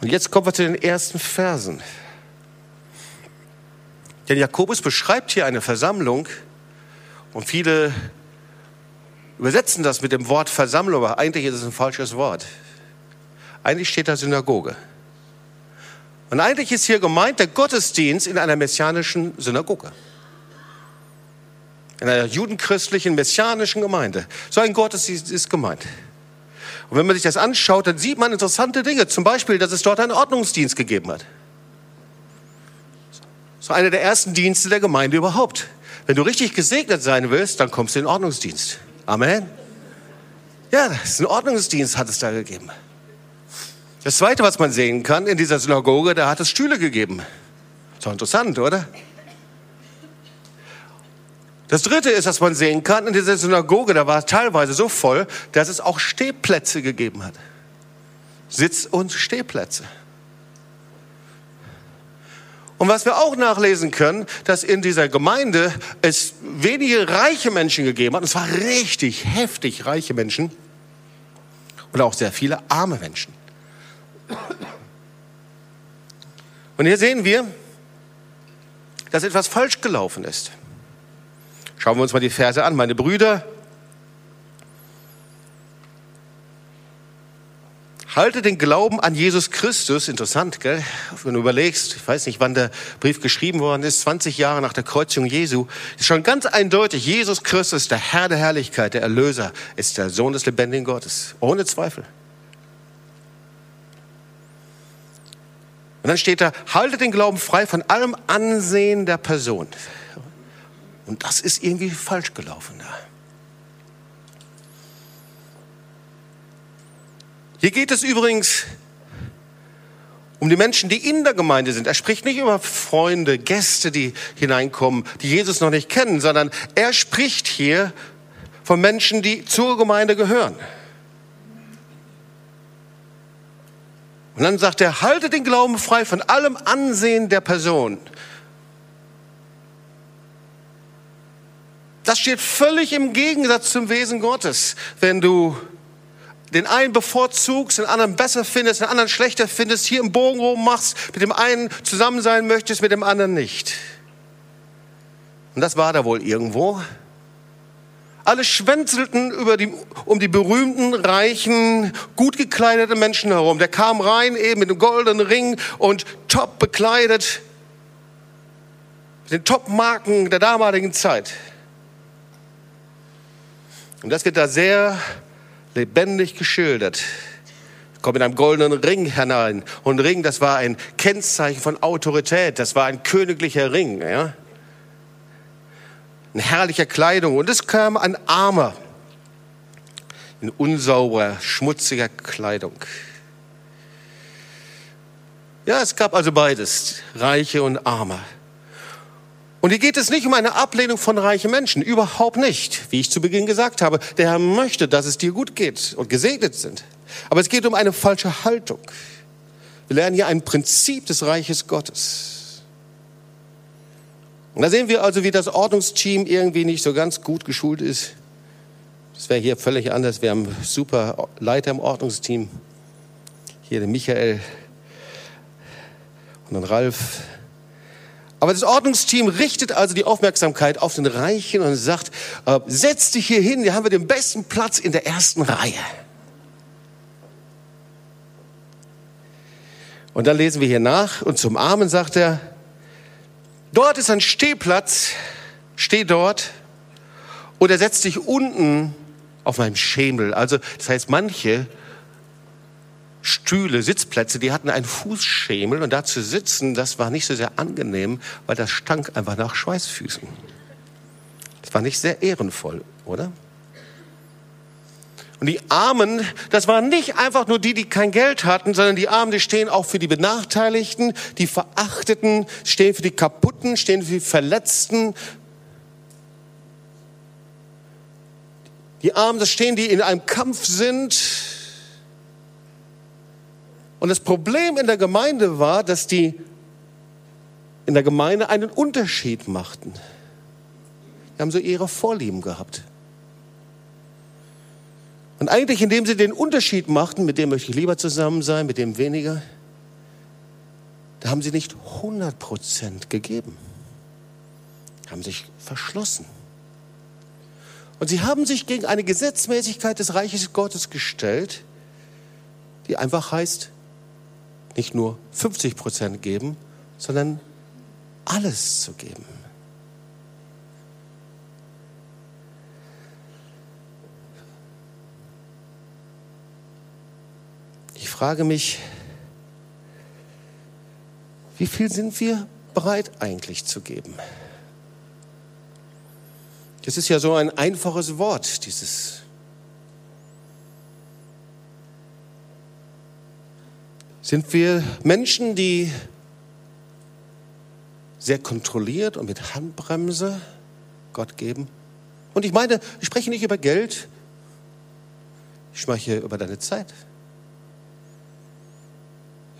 Und jetzt kommen wir zu den ersten Versen. Denn Jakobus beschreibt hier eine Versammlung und viele übersetzen das mit dem Wort Versammlung, aber eigentlich ist es ein falsches Wort. Eigentlich steht da Synagoge. Und eigentlich ist hier gemeint der Gottesdienst in einer messianischen Synagoge. In einer judenchristlichen, messianischen Gemeinde. So ein Gottesdienst ist gemeint. Und wenn man sich das anschaut, dann sieht man interessante Dinge. Zum Beispiel, dass es dort einen Ordnungsdienst gegeben hat. So einer der ersten Dienste der Gemeinde überhaupt. Wenn du richtig gesegnet sein willst, dann kommst du in den Ordnungsdienst. Amen. Ja, das ist ein Ordnungsdienst hat es da gegeben. Das Zweite, was man sehen kann in dieser Synagoge, da hat es Stühle gegeben. Doch interessant, oder? Das Dritte ist, was man sehen kann, in dieser Synagoge, da war es teilweise so voll, dass es auch Stehplätze gegeben hat. Sitz- und Stehplätze. Und was wir auch nachlesen können, dass in dieser Gemeinde es wenige reiche Menschen gegeben hat, und zwar richtig heftig reiche Menschen und auch sehr viele arme Menschen. Und hier sehen wir, dass etwas falsch gelaufen ist. Schauen wir uns mal die Verse an. Meine Brüder, halte den Glauben an Jesus Christus, interessant, gell? wenn du überlegst, ich weiß nicht, wann der Brief geschrieben worden ist, 20 Jahre nach der Kreuzigung Jesu, ist schon ganz eindeutig, Jesus Christus, der Herr der Herrlichkeit, der Erlöser, ist der Sohn des lebendigen Gottes, ohne Zweifel. Und dann steht da, halte den Glauben frei von allem Ansehen der Person. Und das ist irgendwie falsch gelaufen da. Hier geht es übrigens um die Menschen, die in der Gemeinde sind. Er spricht nicht über Freunde, Gäste, die hineinkommen, die Jesus noch nicht kennen, sondern er spricht hier von Menschen, die zur Gemeinde gehören. Und dann sagt er, halte den Glauben frei von allem Ansehen der Person. Das steht völlig im Gegensatz zum Wesen Gottes. Wenn du den einen bevorzugst, den anderen besser findest, den anderen schlechter findest, hier im Bogen rum machst, mit dem einen zusammen sein möchtest, mit dem anderen nicht. Und das war da wohl irgendwo. Alle schwänzelten über die, um die berühmten, reichen, gut gekleideten Menschen herum. Der kam rein eben mit einem goldenen Ring und top bekleidet. Mit den Top-Marken der damaligen Zeit. Und das wird da sehr lebendig geschildert. Kommt mit einem goldenen Ring hinein. Und Ring, das war ein Kennzeichen von Autorität. Das war ein königlicher Ring. Ja? in herrlicher Kleidung. Und es kam ein Armer in unsauberer, schmutziger Kleidung. Ja, es gab also beides, Reiche und Arme. Und hier geht es nicht um eine Ablehnung von reichen Menschen, überhaupt nicht. Wie ich zu Beginn gesagt habe, der Herr möchte, dass es dir gut geht und gesegnet sind. Aber es geht um eine falsche Haltung. Wir lernen hier ein Prinzip des Reiches Gottes. Und da sehen wir also, wie das Ordnungsteam irgendwie nicht so ganz gut geschult ist. Das wäre hier völlig anders. Wir haben super Leiter im Ordnungsteam. Hier den Michael und den Ralf. Aber das Ordnungsteam richtet also die Aufmerksamkeit auf den Reichen und sagt, äh, setz dich hier hin, hier haben wir den besten Platz in der ersten Reihe. Und dann lesen wir hier nach und zum Armen sagt er, Dort ist ein Stehplatz, steh dort oder setz dich unten auf meinem Schemel. Also das heißt, manche Stühle, Sitzplätze, die hatten einen Fußschemel und da zu sitzen, das war nicht so sehr angenehm, weil das stank einfach nach Schweißfüßen. Das war nicht sehr ehrenvoll, oder? Und die Armen, das waren nicht einfach nur die, die kein Geld hatten, sondern die Armen, die stehen auch für die Benachteiligten, die Verachteten, stehen für die Kaputten, stehen für die Verletzten. Die Armen, das stehen, die in einem Kampf sind. Und das Problem in der Gemeinde war, dass die in der Gemeinde einen Unterschied machten. Die haben so ihre Vorlieben gehabt. Und eigentlich, indem sie den Unterschied machten, mit dem möchte ich lieber zusammen sein, mit dem weniger, da haben sie nicht 100 Prozent gegeben, haben sich verschlossen. Und sie haben sich gegen eine Gesetzmäßigkeit des Reiches Gottes gestellt, die einfach heißt, nicht nur 50 Prozent geben, sondern alles zu geben. Ich frage mich, wie viel sind wir bereit eigentlich zu geben? Das ist ja so ein einfaches Wort, dieses. Sind wir Menschen, die sehr kontrolliert und mit Handbremse Gott geben? Und ich meine, ich spreche nicht über Geld, ich spreche über deine Zeit.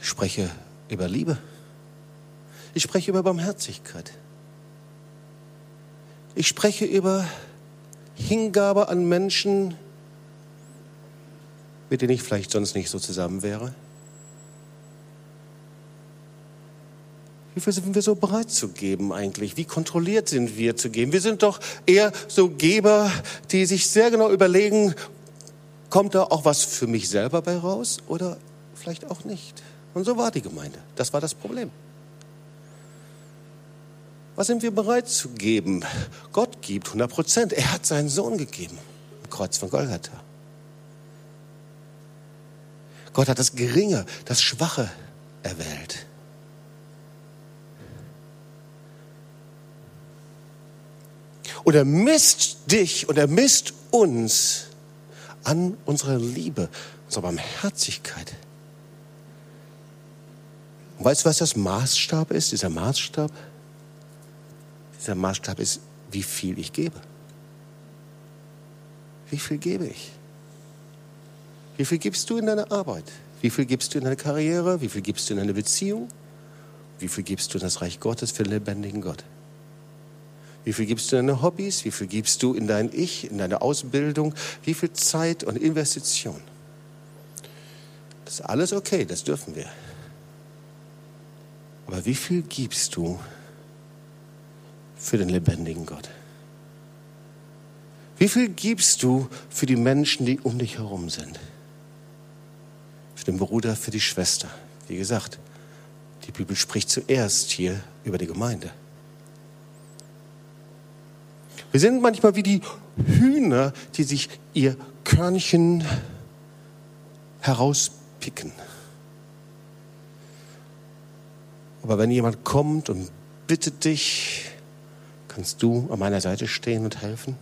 Ich spreche über Liebe. Ich spreche über Barmherzigkeit. Ich spreche über Hingabe an Menschen, mit denen ich vielleicht sonst nicht so zusammen wäre. Wie viel sind wir so bereit zu geben eigentlich? Wie kontrolliert sind wir zu geben? Wir sind doch eher so Geber, die sich sehr genau überlegen, kommt da auch was für mich selber bei raus oder vielleicht auch nicht. Und so war die Gemeinde. Das war das Problem. Was sind wir bereit zu geben? Gott gibt 100 Prozent. Er hat seinen Sohn gegeben im Kreuz von Golgatha. Gott hat das Geringe, das Schwache erwählt. Und er misst dich und er misst uns an unserer Liebe, unserer Barmherzigkeit. Und weißt du, was das Maßstab ist, dieser Maßstab? Dieser Maßstab ist, wie viel ich gebe. Wie viel gebe ich? Wie viel gibst du in deine Arbeit? Wie viel gibst du in deine Karriere? Wie viel gibst du in deine Beziehung? Wie viel gibst du in das Reich Gottes für den lebendigen Gott? Wie viel gibst du in deine Hobbys? Wie viel gibst du in dein Ich, in deine Ausbildung? Wie viel Zeit und Investition? Das ist alles okay, das dürfen wir. Aber wie viel gibst du für den lebendigen Gott? Wie viel gibst du für die Menschen, die um dich herum sind? Für den Bruder, für die Schwester. Wie gesagt, die Bibel spricht zuerst hier über die Gemeinde. Wir sind manchmal wie die Hühner, die sich ihr Körnchen herauspicken. Aber wenn jemand kommt und bittet dich, Kannst du an meiner Seite stehen und helfen?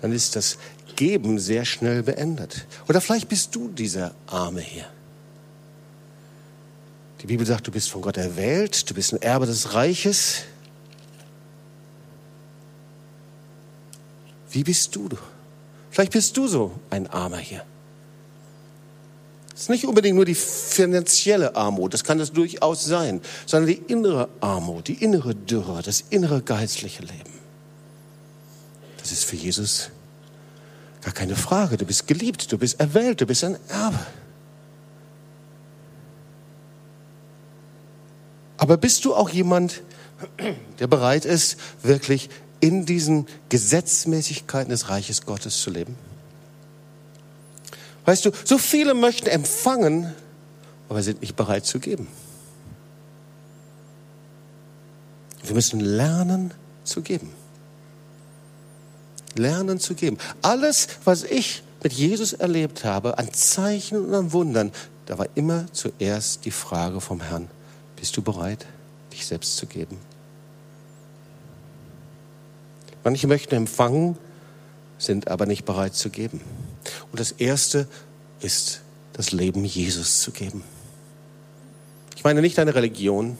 Dann ist das Geben sehr schnell beendet. Oder vielleicht bist du dieser Arme hier. Die Bibel sagt, du bist von Gott erwählt, du bist ein Erbe des Reiches. Wie bist du? Vielleicht bist du so ein Armer hier. Es ist nicht unbedingt nur die finanzielle Armut, das kann es durchaus sein, sondern die innere Armut, die innere Dürre, das innere geistliche Leben. Das ist für Jesus gar keine Frage. Du bist geliebt, du bist erwählt, du bist ein Erbe. Aber bist du auch jemand, der bereit ist, wirklich in diesen Gesetzmäßigkeiten des Reiches Gottes zu leben? Weißt du, so viele möchten empfangen, aber sind nicht bereit zu geben. Wir müssen lernen zu geben. Lernen zu geben. Alles, was ich mit Jesus erlebt habe, an Zeichen und an Wundern, da war immer zuerst die Frage vom Herrn, bist du bereit, dich selbst zu geben? Manche möchten empfangen, sind aber nicht bereit zu geben. Und das Erste ist, das Leben Jesus zu geben. Ich meine nicht deine Religion.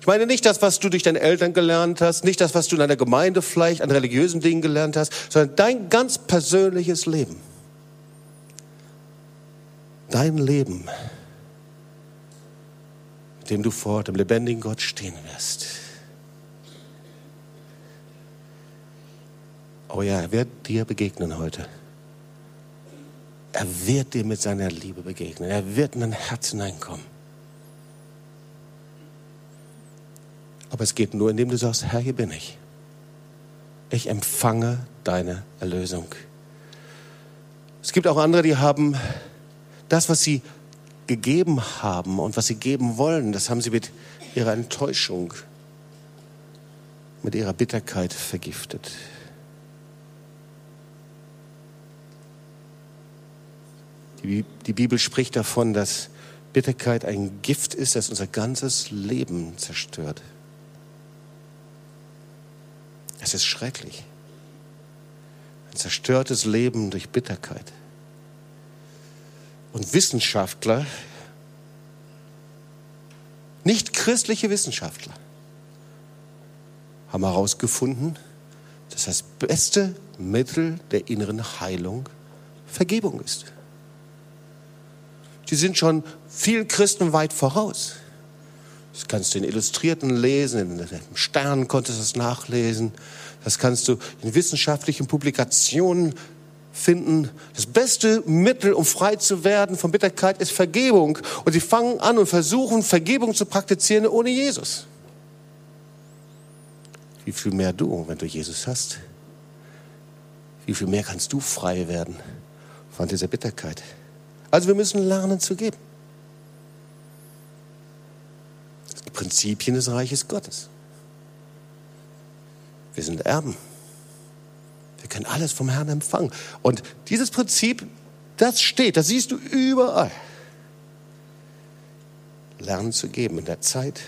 Ich meine nicht das, was du durch deine Eltern gelernt hast, nicht das, was du in deiner Gemeinde vielleicht an religiösen Dingen gelernt hast, sondern dein ganz persönliches Leben. Dein Leben, dem du vor dem lebendigen Gott stehen wirst. Oh ja, er wird dir begegnen heute. Er wird dir mit seiner Liebe begegnen. Er wird in dein Herz hineinkommen. Aber es geht nur, indem du sagst, Herr, hier bin ich. Ich empfange deine Erlösung. Es gibt auch andere, die haben das, was sie gegeben haben und was sie geben wollen, das haben sie mit ihrer Enttäuschung, mit ihrer Bitterkeit vergiftet. Die, Bibel spricht davon, dass Bitterkeit ein Gift ist, das unser ganzes Leben zerstört. Es ist schrecklich. Ein zerstörtes Leben durch Bitterkeit. Und Wissenschaftler, nicht christliche Wissenschaftler, haben herausgefunden, dass das beste Mittel der inneren Heilung Vergebung ist. Die sind schon vielen Christen weit voraus. Das kannst du in Illustrierten lesen, in Stern konntest du das nachlesen. Das kannst du in wissenschaftlichen Publikationen finden. Das beste Mittel, um frei zu werden von Bitterkeit, ist Vergebung. Und sie fangen an und versuchen, Vergebung zu praktizieren ohne Jesus. Wie viel mehr du, wenn du Jesus hast? Wie viel mehr kannst du frei werden von dieser Bitterkeit? Also wir müssen lernen zu geben. Prinzipien des Reiches Gottes. Wir sind Erben. Können alles vom Herrn empfangen. Und dieses Prinzip, das steht, das siehst du überall. Lernen zu geben in der Zeit.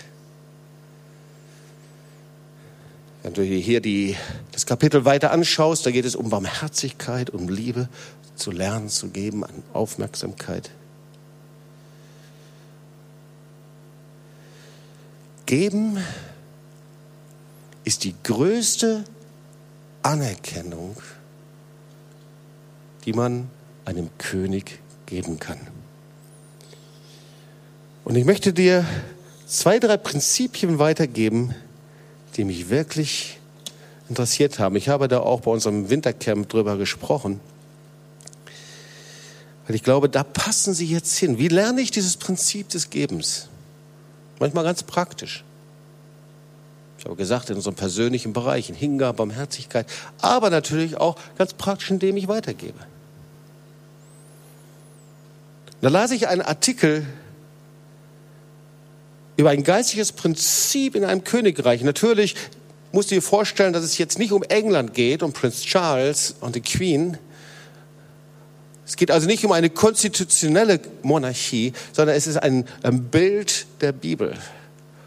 Wenn du hier die, das Kapitel weiter anschaust, da geht es um Barmherzigkeit, um Liebe, zu lernen zu geben, an Aufmerksamkeit. Geben ist die größte Anerkennung, die man einem König geben kann. Und ich möchte dir zwei, drei Prinzipien weitergeben, die mich wirklich interessiert haben. Ich habe da auch bei unserem Wintercamp drüber gesprochen. Weil ich glaube, da passen sie jetzt hin. Wie lerne ich dieses Prinzip des Gebens? Manchmal ganz praktisch. Ich habe gesagt, in unserem persönlichen Bereich, in Hingabe, Barmherzigkeit, aber natürlich auch ganz praktisch, indem ich weitergebe. Da las ich einen Artikel über ein geistiges Prinzip in einem Königreich. Natürlich musst du dir vorstellen, dass es jetzt nicht um England geht, um Prinz Charles und die Queen, es geht also nicht um eine konstitutionelle Monarchie, sondern es ist ein, ein Bild der Bibel.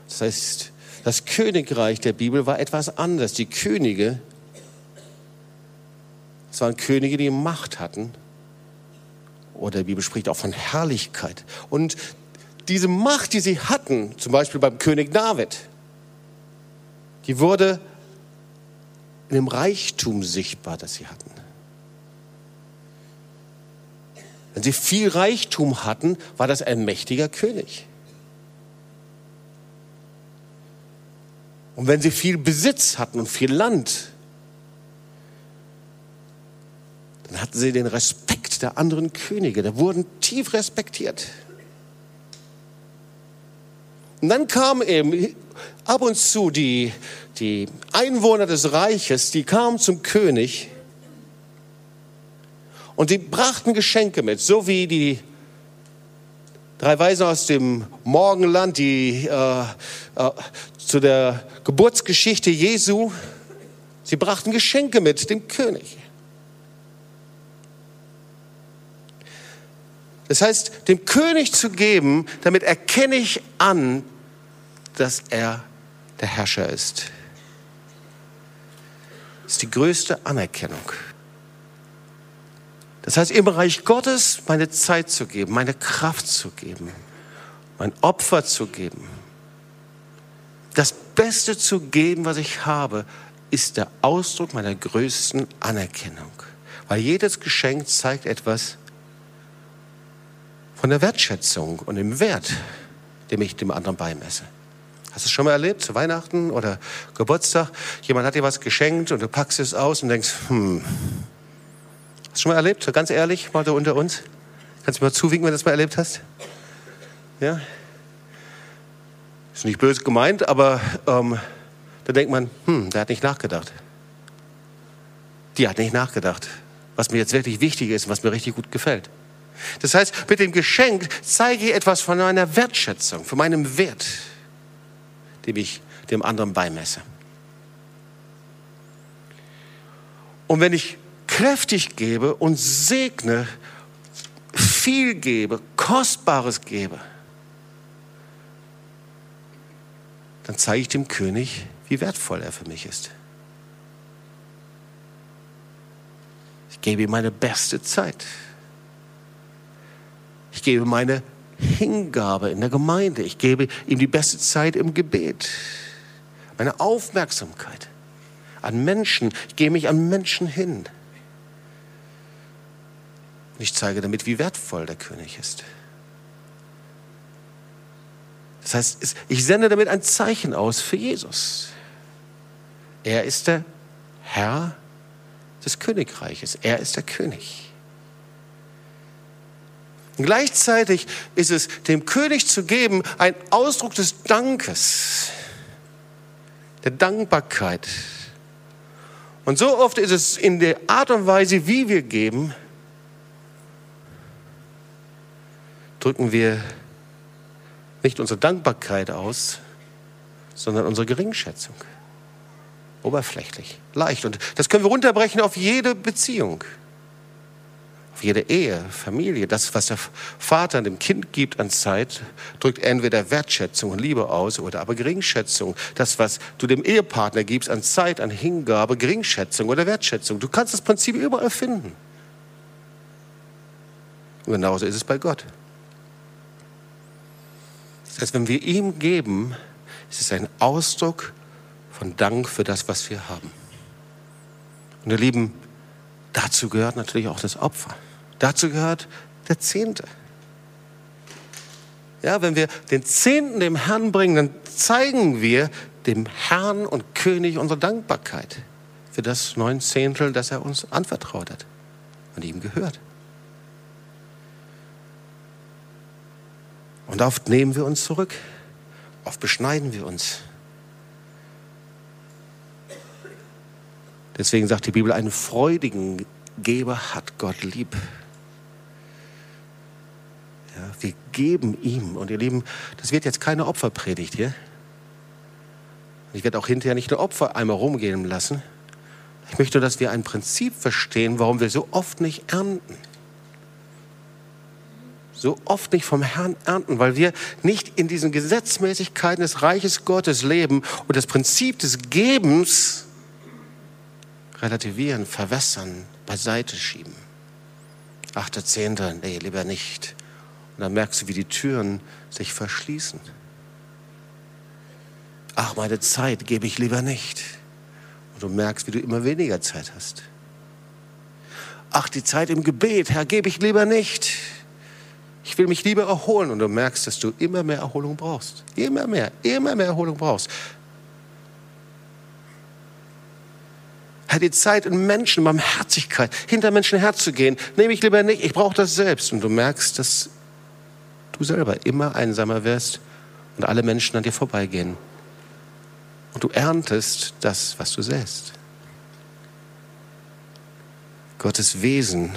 Das heißt, das Königreich der Bibel war etwas anderes. Die Könige, es waren Könige, die Macht hatten. Oder die Bibel spricht auch von Herrlichkeit. Und diese Macht, die sie hatten, zum Beispiel beim König David, die wurde in dem Reichtum sichtbar, das sie hatten. Wenn sie viel Reichtum hatten, war das ein mächtiger König. Und wenn sie viel Besitz hatten und viel Land, dann hatten sie den Respekt der anderen Könige. Da wurden tief respektiert. Und dann kamen eben ab und zu die, die Einwohner des Reiches, die kamen zum König und die brachten Geschenke mit, so wie die drei Weisen aus dem Morgenland, die äh, äh, zu der Geburtsgeschichte Jesu, sie brachten Geschenke mit dem König. Das heißt, dem König zu geben, damit erkenne ich an, dass er der Herrscher ist. Ist die größte Anerkennung. Das heißt, im Reich Gottes meine Zeit zu geben, meine Kraft zu geben, mein Opfer zu geben. Das Beste zu geben, was ich habe, ist der Ausdruck meiner größten Anerkennung. Weil jedes Geschenk zeigt etwas von der Wertschätzung und dem Wert, dem ich dem anderen beimesse. Hast du es schon mal erlebt? Zu Weihnachten oder Geburtstag? Jemand hat dir was geschenkt und du packst es aus und denkst, hm. Schon mal erlebt? Ganz ehrlich, mal da unter uns. Kannst du mal zuwinken, wenn du das mal erlebt hast? Ja? Ist nicht böse gemeint, aber ähm, da denkt man, hm, der hat nicht nachgedacht. Die hat nicht nachgedacht, was mir jetzt wirklich wichtig ist und was mir richtig gut gefällt. Das heißt, mit dem Geschenk zeige ich etwas von meiner Wertschätzung, von meinem Wert dem ich dem anderen beimesse. Und wenn ich kräftig gebe und segne, viel gebe, Kostbares gebe, dann zeige ich dem König, wie wertvoll er für mich ist. Ich gebe ihm meine beste Zeit. Ich gebe meine Hingabe in der Gemeinde. Ich gebe ihm die beste Zeit im Gebet. Meine Aufmerksamkeit an Menschen. Ich gehe mich an Menschen hin. Und ich zeige damit, wie wertvoll der König ist. Das heißt, ich sende damit ein Zeichen aus für Jesus. Er ist der Herr des Königreiches. Er ist der König. Und gleichzeitig ist es dem König zu geben ein Ausdruck des Dankes, der Dankbarkeit. Und so oft ist es in der Art und Weise, wie wir geben, drücken wir nicht unsere Dankbarkeit aus, sondern unsere Geringschätzung. Oberflächlich, leicht. Und das können wir runterbrechen auf jede Beziehung jede Ehe, Familie, das, was der Vater dem Kind gibt an Zeit, drückt entweder Wertschätzung und Liebe aus oder aber Geringschätzung. Das, was du dem Ehepartner gibst an Zeit, an Hingabe, Geringschätzung oder Wertschätzung. Du kannst das Prinzip überall finden. Und genauso ist es bei Gott. Das heißt, wenn wir ihm geben, ist es ein Ausdruck von Dank für das, was wir haben. Und ihr Lieben, dazu gehört natürlich auch das Opfer. Dazu gehört der Zehnte. Ja, wenn wir den Zehnten dem Herrn bringen, dann zeigen wir dem Herrn und König unsere Dankbarkeit für das Neunzehntel, das er uns anvertraut hat und ihm gehört. Und oft nehmen wir uns zurück, oft beschneiden wir uns. Deswegen sagt die Bibel, einen freudigen Geber hat Gott lieb. Ja, wir geben ihm. Und ihr Lieben, das wird jetzt keine Opferpredigt hier. Ich werde auch hinterher nicht nur Opfer einmal rumgehen lassen. Ich möchte, dass wir ein Prinzip verstehen, warum wir so oft nicht ernten. So oft nicht vom Herrn ernten, weil wir nicht in diesen Gesetzmäßigkeiten des Reiches Gottes leben und das Prinzip des Gebens relativieren, verwässern, beiseite schieben. Achte, Zehnte, nee, lieber nicht. Und dann merkst du, wie die Türen sich verschließen. Ach, meine Zeit gebe ich lieber nicht. Und du merkst, wie du immer weniger Zeit hast. Ach, die Zeit im Gebet, Herr, gebe ich lieber nicht. Ich will mich lieber erholen. Und du merkst, dass du immer mehr Erholung brauchst. Immer mehr, immer mehr Erholung brauchst. Herr, die Zeit in Menschen, Barmherzigkeit, hinter Menschen herzugehen, nehme ich lieber nicht. Ich brauche das selbst. Und du merkst, dass du selber immer einsamer wirst und alle Menschen an dir vorbeigehen. Und du erntest das, was du säst. Gottes Wesen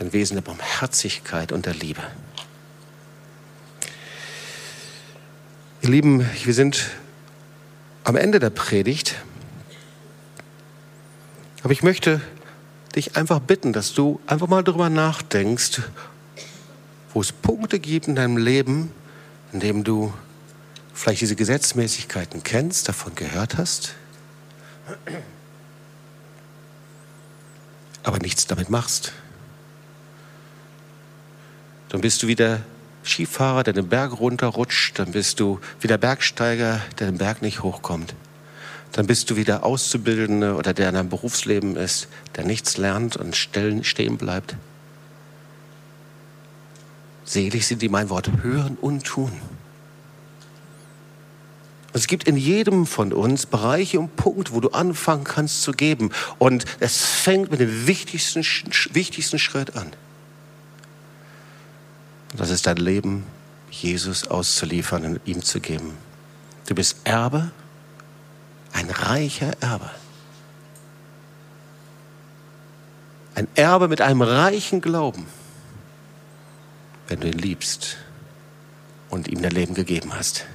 ein Wesen der Barmherzigkeit und der Liebe. Ihr Lieben, wir sind am Ende der Predigt, aber ich möchte dich einfach bitten, dass du einfach mal darüber nachdenkst, wo es Punkte gibt in deinem Leben, in dem du vielleicht diese Gesetzmäßigkeiten kennst, davon gehört hast, aber nichts damit machst. Dann bist du wieder Skifahrer, der den Berg runterrutscht, dann bist du wieder Bergsteiger, der den Berg nicht hochkommt. Dann bist du wieder Auszubildende oder der in einem Berufsleben ist, der nichts lernt und stehen bleibt. Selig sind die mein Wort hören und tun. Es gibt in jedem von uns Bereiche und Punkte, wo du anfangen kannst zu geben. Und es fängt mit dem wichtigsten, wichtigsten Schritt an. Das ist dein Leben, Jesus auszuliefern und ihm zu geben. Du bist Erbe, ein reicher Erbe. Ein Erbe mit einem reichen Glauben, wenn du ihn liebst und ihm dein Leben gegeben hast.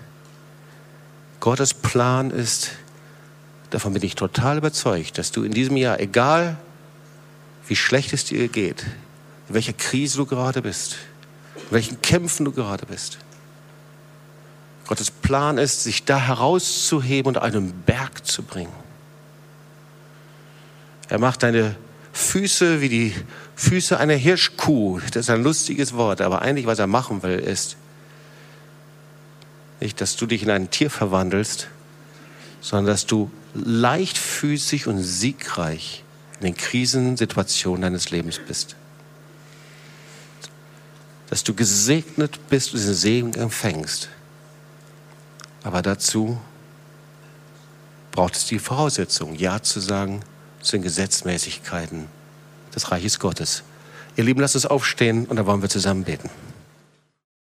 Gottes Plan ist, davon bin ich total überzeugt, dass du in diesem Jahr, egal wie schlecht es dir geht, in welcher Krise du gerade bist, welchen Kämpfen du gerade bist, Gottes Plan ist, sich da herauszuheben und einen Berg zu bringen. Er macht deine Füße wie die Füße einer Hirschkuh. Das ist ein lustiges Wort, aber eigentlich, was er machen will, ist nicht, dass du dich in ein Tier verwandelst, sondern dass du leichtfüßig und siegreich in den Krisensituationen deines Lebens bist. Dass du gesegnet bist und diesen Segen empfängst. Aber dazu braucht es die Voraussetzung, Ja zu sagen zu den Gesetzmäßigkeiten des Reiches Gottes. Ihr Lieben, lasst uns aufstehen und dann wollen wir zusammen beten.